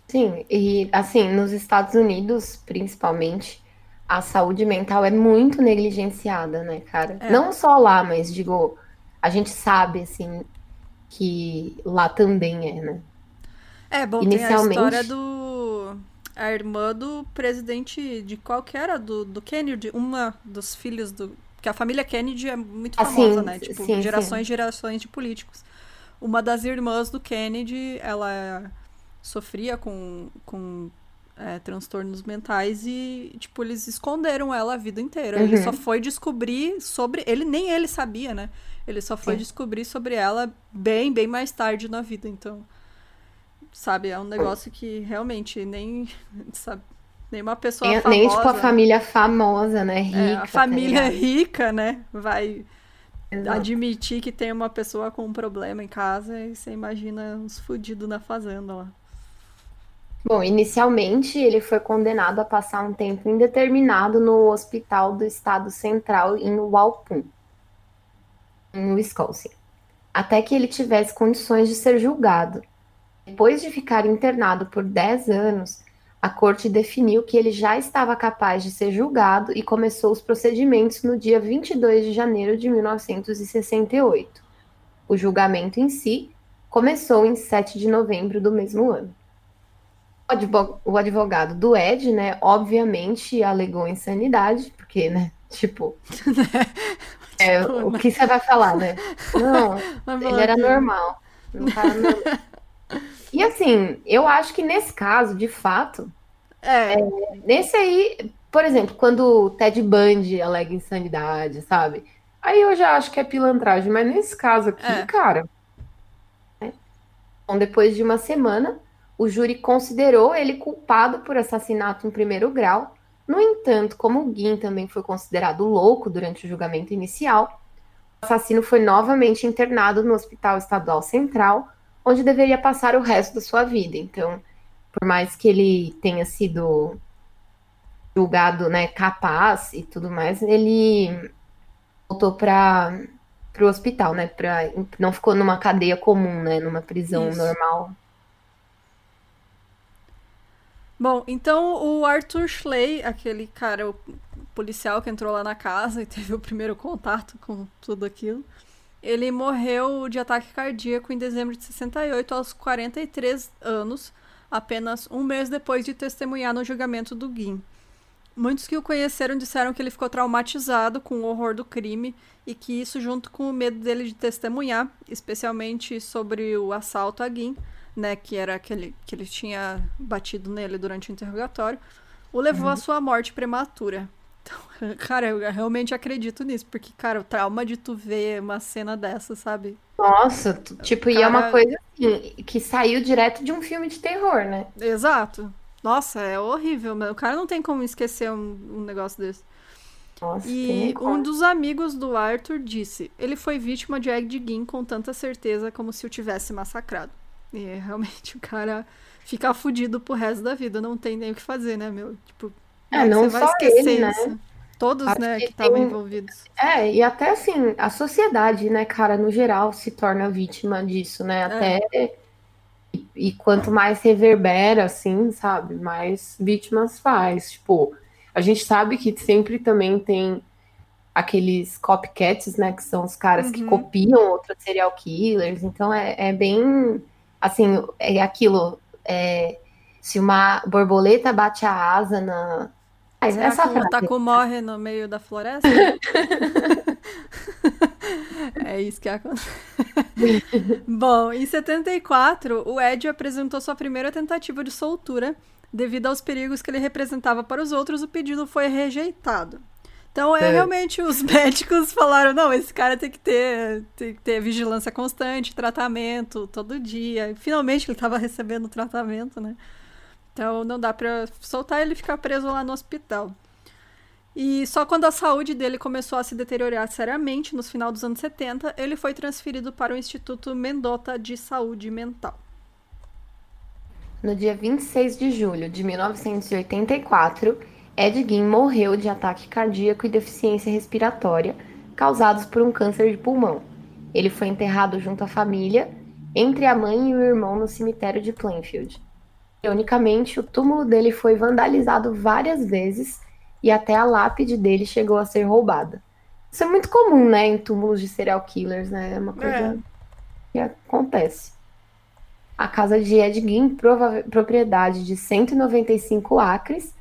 Sim, e assim, nos Estados Unidos, principalmente, a saúde mental é muito negligenciada, né, cara? É. Não só lá, mas digo, a gente sabe, assim, que lá também é, né? É, bom, Inicialmente... tem a história do... A irmã do presidente de qualquer do, do Kennedy, uma dos filhos do... Que a família Kennedy é muito ah, famosa, né? Tipo, sim, gerações e gerações de políticos. Uma das irmãs do Kennedy, ela sofria com, com é, transtornos mentais e, tipo, eles esconderam ela a vida inteira. Uhum. Ele só foi descobrir sobre. Ele nem ele sabia, né? Ele só foi Sim. descobrir sobre ela bem, bem mais tarde na vida. Então, sabe, é um negócio que realmente nem. Sabe, nenhuma pessoa nem, famosa. Nem, tipo, a família famosa, né? Rica. É, a família tá rica, né? Vai. Exato. admitir que tem uma pessoa com um problema em casa e você imagina uns fudidos na fazenda lá. Bom, inicialmente ele foi condenado a passar um tempo indeterminado no Hospital do Estado Central em Walpum, no Wisconsin, até que ele tivesse condições de ser julgado. Depois de ficar internado por 10 anos, a corte definiu que ele já estava capaz de ser julgado e começou os procedimentos no dia 22 de janeiro de 1968. O julgamento em si começou em 7 de novembro do mesmo ano o advogado do Ed, né, obviamente alegou insanidade, porque, né, tipo, é, o que você vai falar, né? Não, ele era normal. E assim, eu acho que nesse caso, de fato, é. é. nesse aí, por exemplo, quando o Ted Bundy alega insanidade, sabe? Aí eu já acho que é pilantragem, mas nesse caso aqui, é. cara. Né? Então, depois de uma semana, o júri considerou ele culpado por assassinato em primeiro grau. No entanto, como o Guin também foi considerado louco durante o julgamento inicial, o assassino foi novamente internado no Hospital Estadual Central, onde deveria passar o resto da sua vida. Então, por mais que ele tenha sido julgado né, capaz e tudo mais, ele voltou para o hospital, né? Pra, não ficou numa cadeia comum, né? Numa prisão Isso. normal. Bom, então o Arthur Schley, aquele cara, o policial que entrou lá na casa e teve o primeiro contato com tudo aquilo, ele morreu de ataque cardíaco em dezembro de 68, aos 43 anos, apenas um mês depois de testemunhar no julgamento do Guin. Muitos que o conheceram disseram que ele ficou traumatizado com o horror do crime e que isso, junto com o medo dele de testemunhar, especialmente sobre o assalto a Guin, né, que era aquele que ele tinha batido nele durante o interrogatório, o levou uhum. à sua morte prematura. Então, cara, eu realmente acredito nisso, porque, cara, o trauma de tu ver uma cena dessa, sabe? Nossa, tipo, cara... e é uma coisa assim, que saiu direto de um filme de terror, né? Exato. Nossa, é horrível, o cara não tem como esquecer um, um negócio desse. Nossa, e um dos amigos do Arthur disse: ele foi vítima de Egg Gin com tanta certeza como se o tivesse massacrado. E é, realmente o cara fica fudido pro resto da vida, não tem nem o que fazer, né, meu? Tipo, é, não só ele, né? Isso? Todos, Acho né, que estavam envolvidos. É, e até assim, a sociedade, né, cara, no geral, se torna vítima disso, né? É. Até. É. E, e, quanto mais reverbera, assim, sabe, mais vítimas faz. Tipo, a gente sabe que sempre também tem aqueles copycats, né, que são os caras uhum. que copiam outros serial killers. Então é, é bem assim, é aquilo. É, se uma borboleta bate a asa na. Ah, essa que o taco morre no meio da floresta? é isso que acontece. Bom, em 74, o Ed apresentou sua primeira tentativa de soltura. Devido aos perigos que ele representava para os outros, o pedido foi rejeitado. Então, é, é, realmente, os médicos falaram, não, esse cara tem que ter, tem que ter vigilância constante, tratamento todo dia. finalmente ele estava recebendo tratamento, né? Então, não dá para soltar ele ficar preso lá no hospital. E só quando a saúde dele começou a se deteriorar seriamente, nos final dos anos 70, ele foi transferido para o Instituto Mendota de Saúde Mental. No dia 26 de julho de 1984, Ed Gein morreu de ataque cardíaco e deficiência respiratória causados por um câncer de pulmão. Ele foi enterrado junto à família, entre a mãe e o irmão no cemitério de Plainfield. Ironicamente, o túmulo dele foi vandalizado várias vezes e até a lápide dele chegou a ser roubada. Isso é muito comum, né, em túmulos de serial killers, né? É uma coisa é. que acontece. A casa de Ed Gein, propriedade de 195 acres,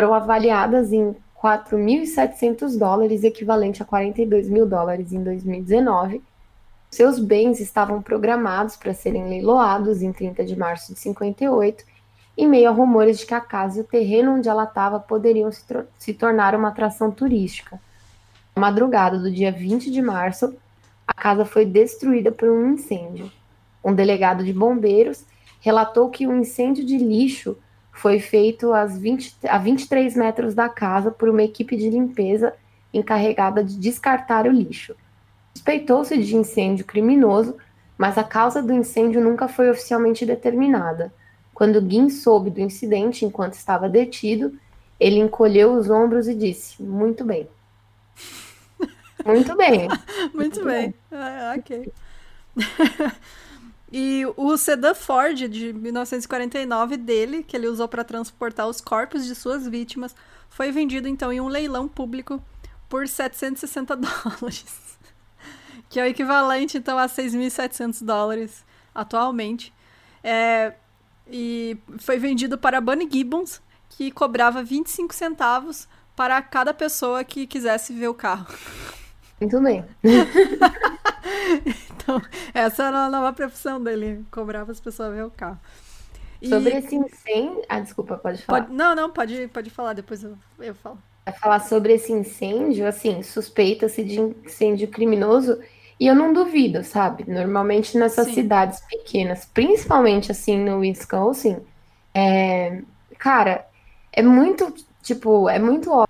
foram avaliadas em 4.700 dólares, equivalente a 42 mil dólares em 2019. Seus bens estavam programados para serem leiloados em 30 de março de 58, em meio a rumores de que a casa e o terreno onde ela estava poderiam se, se tornar uma atração turística. Na madrugada do dia 20 de março, a casa foi destruída por um incêndio. Um delegado de bombeiros relatou que um incêndio de lixo foi feito às 20, a 23 metros da casa por uma equipe de limpeza encarregada de descartar o lixo. Suspeitou-se de incêndio criminoso, mas a causa do incêndio nunca foi oficialmente determinada. Quando Gin soube do incidente enquanto estava detido, ele encolheu os ombros e disse: Muito bem. Muito bem. Muito, Muito bem. bem. Ah, ok. E o sedã Ford de 1949 dele, que ele usou para transportar os corpos de suas vítimas, foi vendido então em um leilão público por 760 dólares, que é o equivalente então a 6.700 dólares atualmente. É, e foi vendido para Bunny Gibbons, que cobrava 25 centavos para cada pessoa que quisesse ver o carro. Muito bem. então, essa era a nova profissão dele, cobrava as pessoas ver o carro. E... Sobre esse incêndio. Ah, desculpa, pode falar. Pode... Não, não, pode, pode falar, depois eu, eu falo. Vai falar sobre esse incêndio, assim, suspeita-se de incêndio criminoso, e eu não duvido, sabe? Normalmente nessas Sim. cidades pequenas, principalmente assim no Wisconsin, é... cara, é muito, tipo, é muito óbvio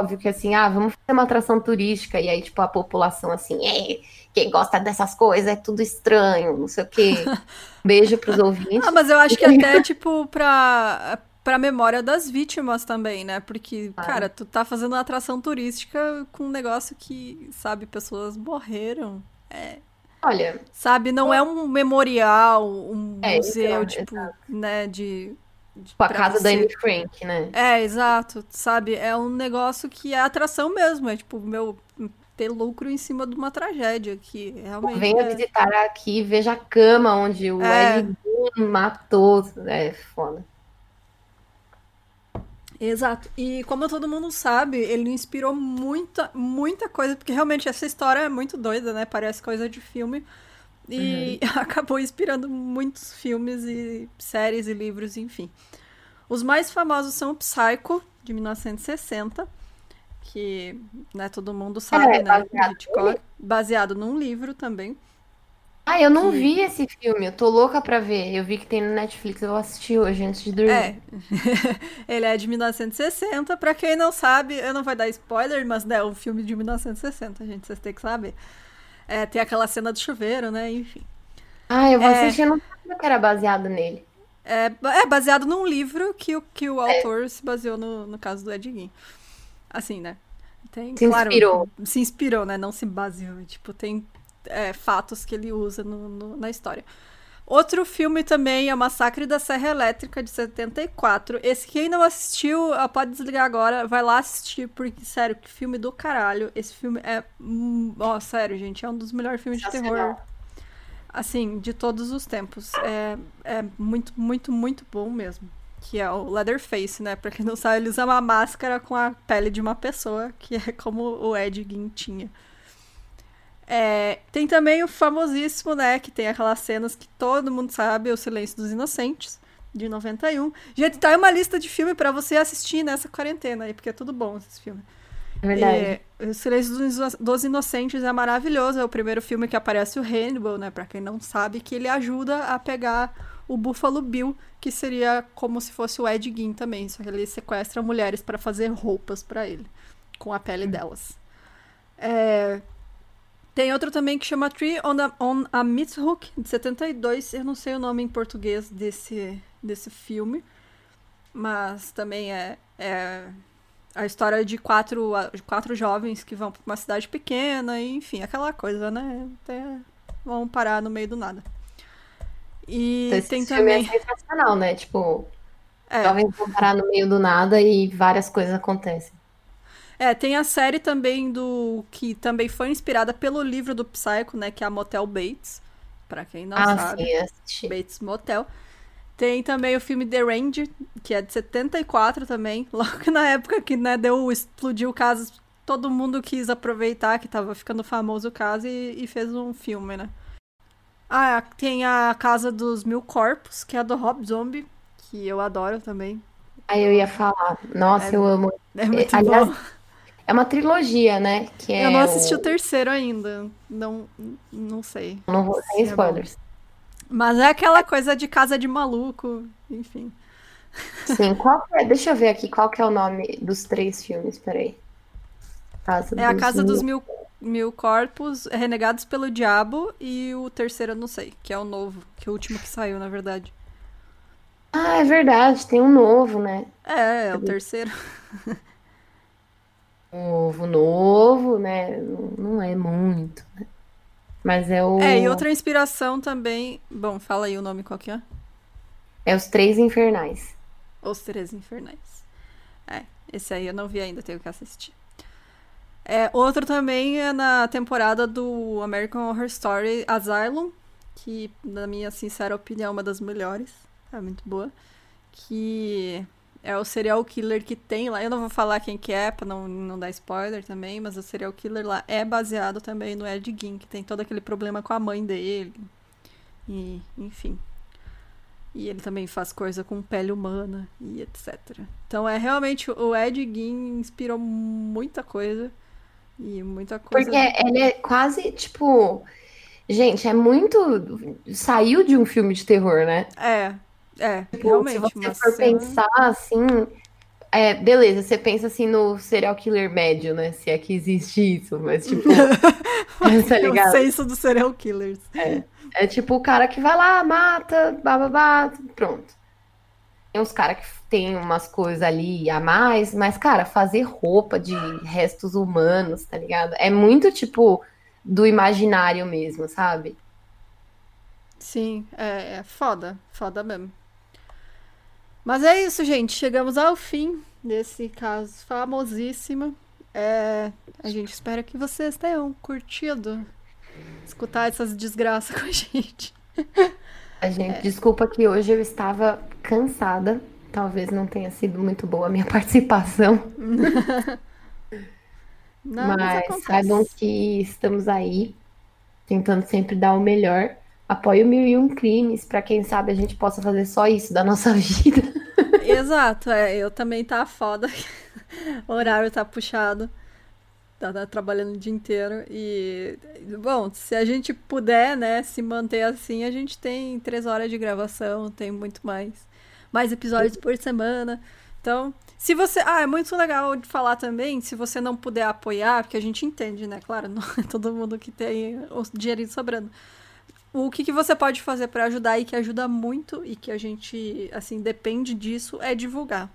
óbvio que assim, ah, vamos fazer uma atração turística, e aí, tipo, a população assim, é, quem gosta dessas coisas é tudo estranho, não sei o quê. Beijo pros ouvintes. Ah, mas eu acho que até, tipo, pra, pra memória das vítimas também, né? Porque, ah. cara, tu tá fazendo uma atração turística com um negócio que, sabe, pessoas morreram. É. Olha. Sabe, não é um memorial, um é, museu, então, tipo, exato. né, de Tipo, a casa você. da Anne Frank, né? É, exato. Sabe? É um negócio que é atração mesmo. É tipo, meu, ter lucro em cima de uma tragédia que realmente. Venha é... visitar aqui, veja a cama onde o é. matou. É foda. Exato. E como todo mundo sabe, ele inspirou muita, muita coisa, porque realmente essa história é muito doida, né? Parece coisa de filme. E uhum. acabou inspirando muitos filmes e séries e livros, enfim. Os mais famosos são o Psycho, de 1960, que né, todo mundo sabe, é, né? Hitchcock, baseado num livro também. Ah, eu não que... vi esse filme, eu tô louca pra ver. Eu vi que tem no Netflix, eu vou assistir hoje antes de dormir. É. Ele é de 1960, pra quem não sabe, eu não vou dar spoiler, mas é um filme de 1960, gente, vocês têm que saber. É, tem aquela cena do chuveiro, né? Enfim. Ah, eu vou é, assistir, não sabia que era baseado nele. É, é baseado num livro que o, que o é. autor se baseou no, no caso do Ed Gein. Assim, né? Tem, se claro, inspirou. Se inspirou, né? Não se baseou. Tipo, tem é, fatos que ele usa no, no, na história. Outro filme também é o Massacre da Serra Elétrica, de 74. Esse quem não assistiu, ah, pode desligar agora, vai lá assistir, porque, sério, que filme do caralho. Esse filme é. Hum, ó, oh, sério, gente, é um dos melhores filmes de terror. Assim, de todos os tempos. É, é muito, muito, muito bom mesmo. Que é o Leatherface, né? Pra quem não sabe, ele usa uma máscara com a pele de uma pessoa, que é como o Ed Gein tinha. É, tem também o famosíssimo, né? Que tem aquelas cenas que todo mundo sabe, O Silêncio dos Inocentes, de 91. Gente, tá aí uma lista de filme para você assistir nessa quarentena aí, porque é tudo bom esse filme. É verdade. É, o Silêncio dos Inocentes é maravilhoso. É o primeiro filme que aparece o Hannibal, né? Pra quem não sabe, que ele ajuda a pegar o Buffalo Bill, que seria como se fosse o Ed Gein também. Só que ele sequestra mulheres para fazer roupas para ele, com a pele hum. delas. É, tem outro também que chama Tree on a, on a Hook, de 72. Eu não sei o nome em português desse, desse filme. Mas também é, é a história de quatro, quatro jovens que vão para uma cidade pequena, e, enfim, aquela coisa, né? Até vão parar no meio do nada. E Esse tem filme também. É sensacional, né? Tipo, é. jovens vão parar no meio do nada e várias coisas acontecem. É, tem a série também do. que também foi inspirada pelo livro do Psycho, né? Que é a Motel Bates. Pra quem não ah, sabe. Sim, Bates Motel. Tem também o filme The Range, que é de 74 também. Logo na época que né, deu, explodiu o caso, todo mundo quis aproveitar que tava ficando famoso o caso e, e fez um filme, né? Ah, tem a Casa dos Mil Corpos, que é do Rob Zombie, que eu adoro também. Aí eu ia falar, nossa, é, eu amo. É muito Aliás, bom. É uma trilogia, né? Que eu não assisti o... o... terceiro ainda. Não, não sei. Não vou sem é spoilers. Mas é aquela coisa de casa de maluco, enfim. Sim, qual é? Deixa eu ver aqui qual que é o nome dos três filmes, peraí. Casa é a Casa mil... dos Mil, mil Corpos, Renegados pelo Diabo, e o terceiro eu não sei, que é o novo, que é o último que saiu, na verdade. Ah, é verdade, tem um novo, né? É, é o terceiro. Novo, novo, né? Não é muito, né? Mas é o. É, e outra inspiração também. Bom, fala aí o nome qual que é? É Os Três Infernais. Os Três Infernais. É, esse aí eu não vi ainda, tenho que assistir. É, outro também é na temporada do American Horror Story Asylum, que, na minha sincera opinião, é uma das melhores. É muito boa. Que é o serial killer que tem lá. Eu não vou falar quem que é, pra não, não dar spoiler também, mas o serial killer lá é baseado também no Ed Gein, que tem todo aquele problema com a mãe dele. E, enfim. E ele também faz coisa com pele humana e etc. Então é realmente o Ed Gein inspirou muita coisa. E muita coisa. Porque ele é quase, tipo. Gente, é muito. Saiu de um filme de terror, né? É, é, tipo, realmente. Se você for cena... pensar assim. É, beleza, você pensa assim no serial killer médio, né? Se é que existe isso, mas tipo. tá ligado? Eu sei isso dos serial killers. É. É tipo o cara que vai lá, mata, bababá, pronto. Tem uns caras que tem umas coisas ali a mais, mas, cara, fazer roupa de restos humanos, tá ligado? É muito tipo do imaginário mesmo, sabe? Sim, é, é foda, foda mesmo. Mas é isso, gente. Chegamos ao fim desse caso famosíssimo. É, a gente espera que vocês tenham curtido escutar essas desgraças com a gente. A gente, é. desculpa que hoje eu estava cansada. Talvez não tenha sido muito boa a minha participação. não, mas, mas saibam que estamos aí, tentando sempre dar o melhor apoie o Mil e Um Crimes, para quem sabe a gente possa fazer só isso da nossa vida. Exato, é, eu também tá foda. o horário tá puxado. Tá, tá, trabalhando o dia inteiro. E, bom, se a gente puder, né, se manter assim, a gente tem três horas de gravação, tem muito mais. Mais episódios por semana. Então, se você. Ah, é muito legal de falar também, se você não puder apoiar, porque a gente entende, né? Claro, não é todo mundo que tem o dinheirinho sobrando o que, que você pode fazer para ajudar e que ajuda muito e que a gente, assim, depende disso é divulgar.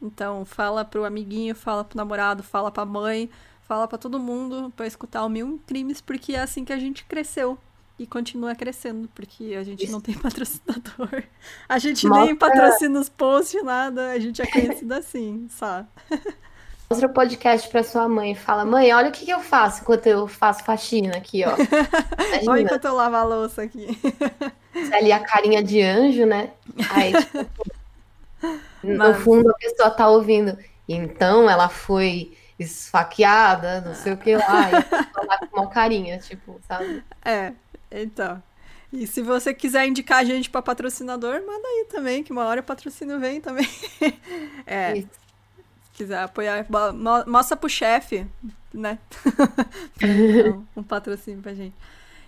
Então, fala pro amiguinho, fala pro namorado, fala pra mãe, fala para todo mundo para escutar o Mil Crimes, porque é assim que a gente cresceu e continua crescendo, porque a gente Isso. não tem patrocinador. A gente Mostra... nem patrocina os posts, nada, a gente é conhecido assim, sabe? Mostra o podcast pra sua mãe e fala: Mãe, olha o que, que eu faço enquanto eu faço faxina aqui, ó. olha enquanto eu lavo a louça aqui. Ali a carinha de anjo, né? Aí, tipo, no fundo a pessoa tá ouvindo. Então ela foi esfaqueada, não sei o que lá. E lá com uma carinha, tipo, sabe? É, então. E se você quiser indicar a gente para patrocinador, manda aí também, que uma hora o patrocínio vem também. é. Isso quiser apoiar, mostra pro chefe, né? um patrocínio pra gente.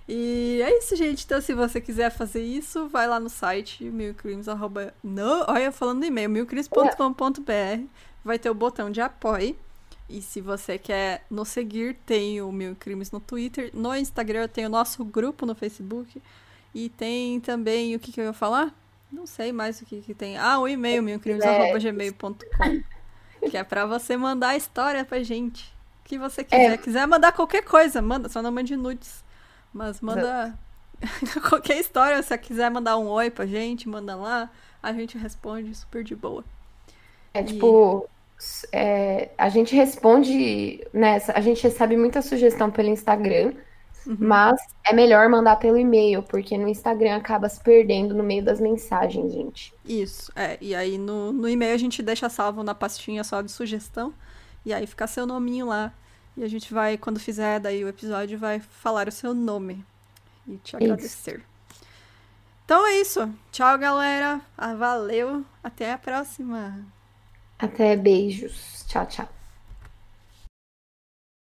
E é isso, gente. Então, se você quiser fazer isso, vai lá no site milcrimes. Arroba... Não, olha, falando no e-mail, milcrimes.com.br. Vai ter o botão de apoio. E se você quer nos seguir, tem o Mil Crimes no Twitter. No Instagram tem o nosso grupo no Facebook. E tem também o que, que eu ia falar? Não sei mais o que, que tem. Ah, o e-mail, milcrimes.gmail.com. Que é pra você mandar a história pra gente. O que você quiser. É. Quiser mandar qualquer coisa, manda. Só não mande nudes. Mas manda qualquer história. Se você quiser mandar um oi pra gente, manda lá. A gente responde super de boa. É tipo, é, a gente responde, né? A gente recebe muita sugestão pelo Instagram, uhum. mas é melhor mandar pelo e-mail, porque no Instagram acaba se perdendo no meio das mensagens, gente. Isso, é. E aí no, no e-mail a gente deixa salvo na pastinha só de sugestão, e aí fica seu nominho lá. E a gente vai, quando fizer daí o episódio, vai falar o seu nome e te agradecer. Isso. Então é isso. Tchau, galera. Ah, valeu. Até a próxima. Até beijos. Tchau, tchau.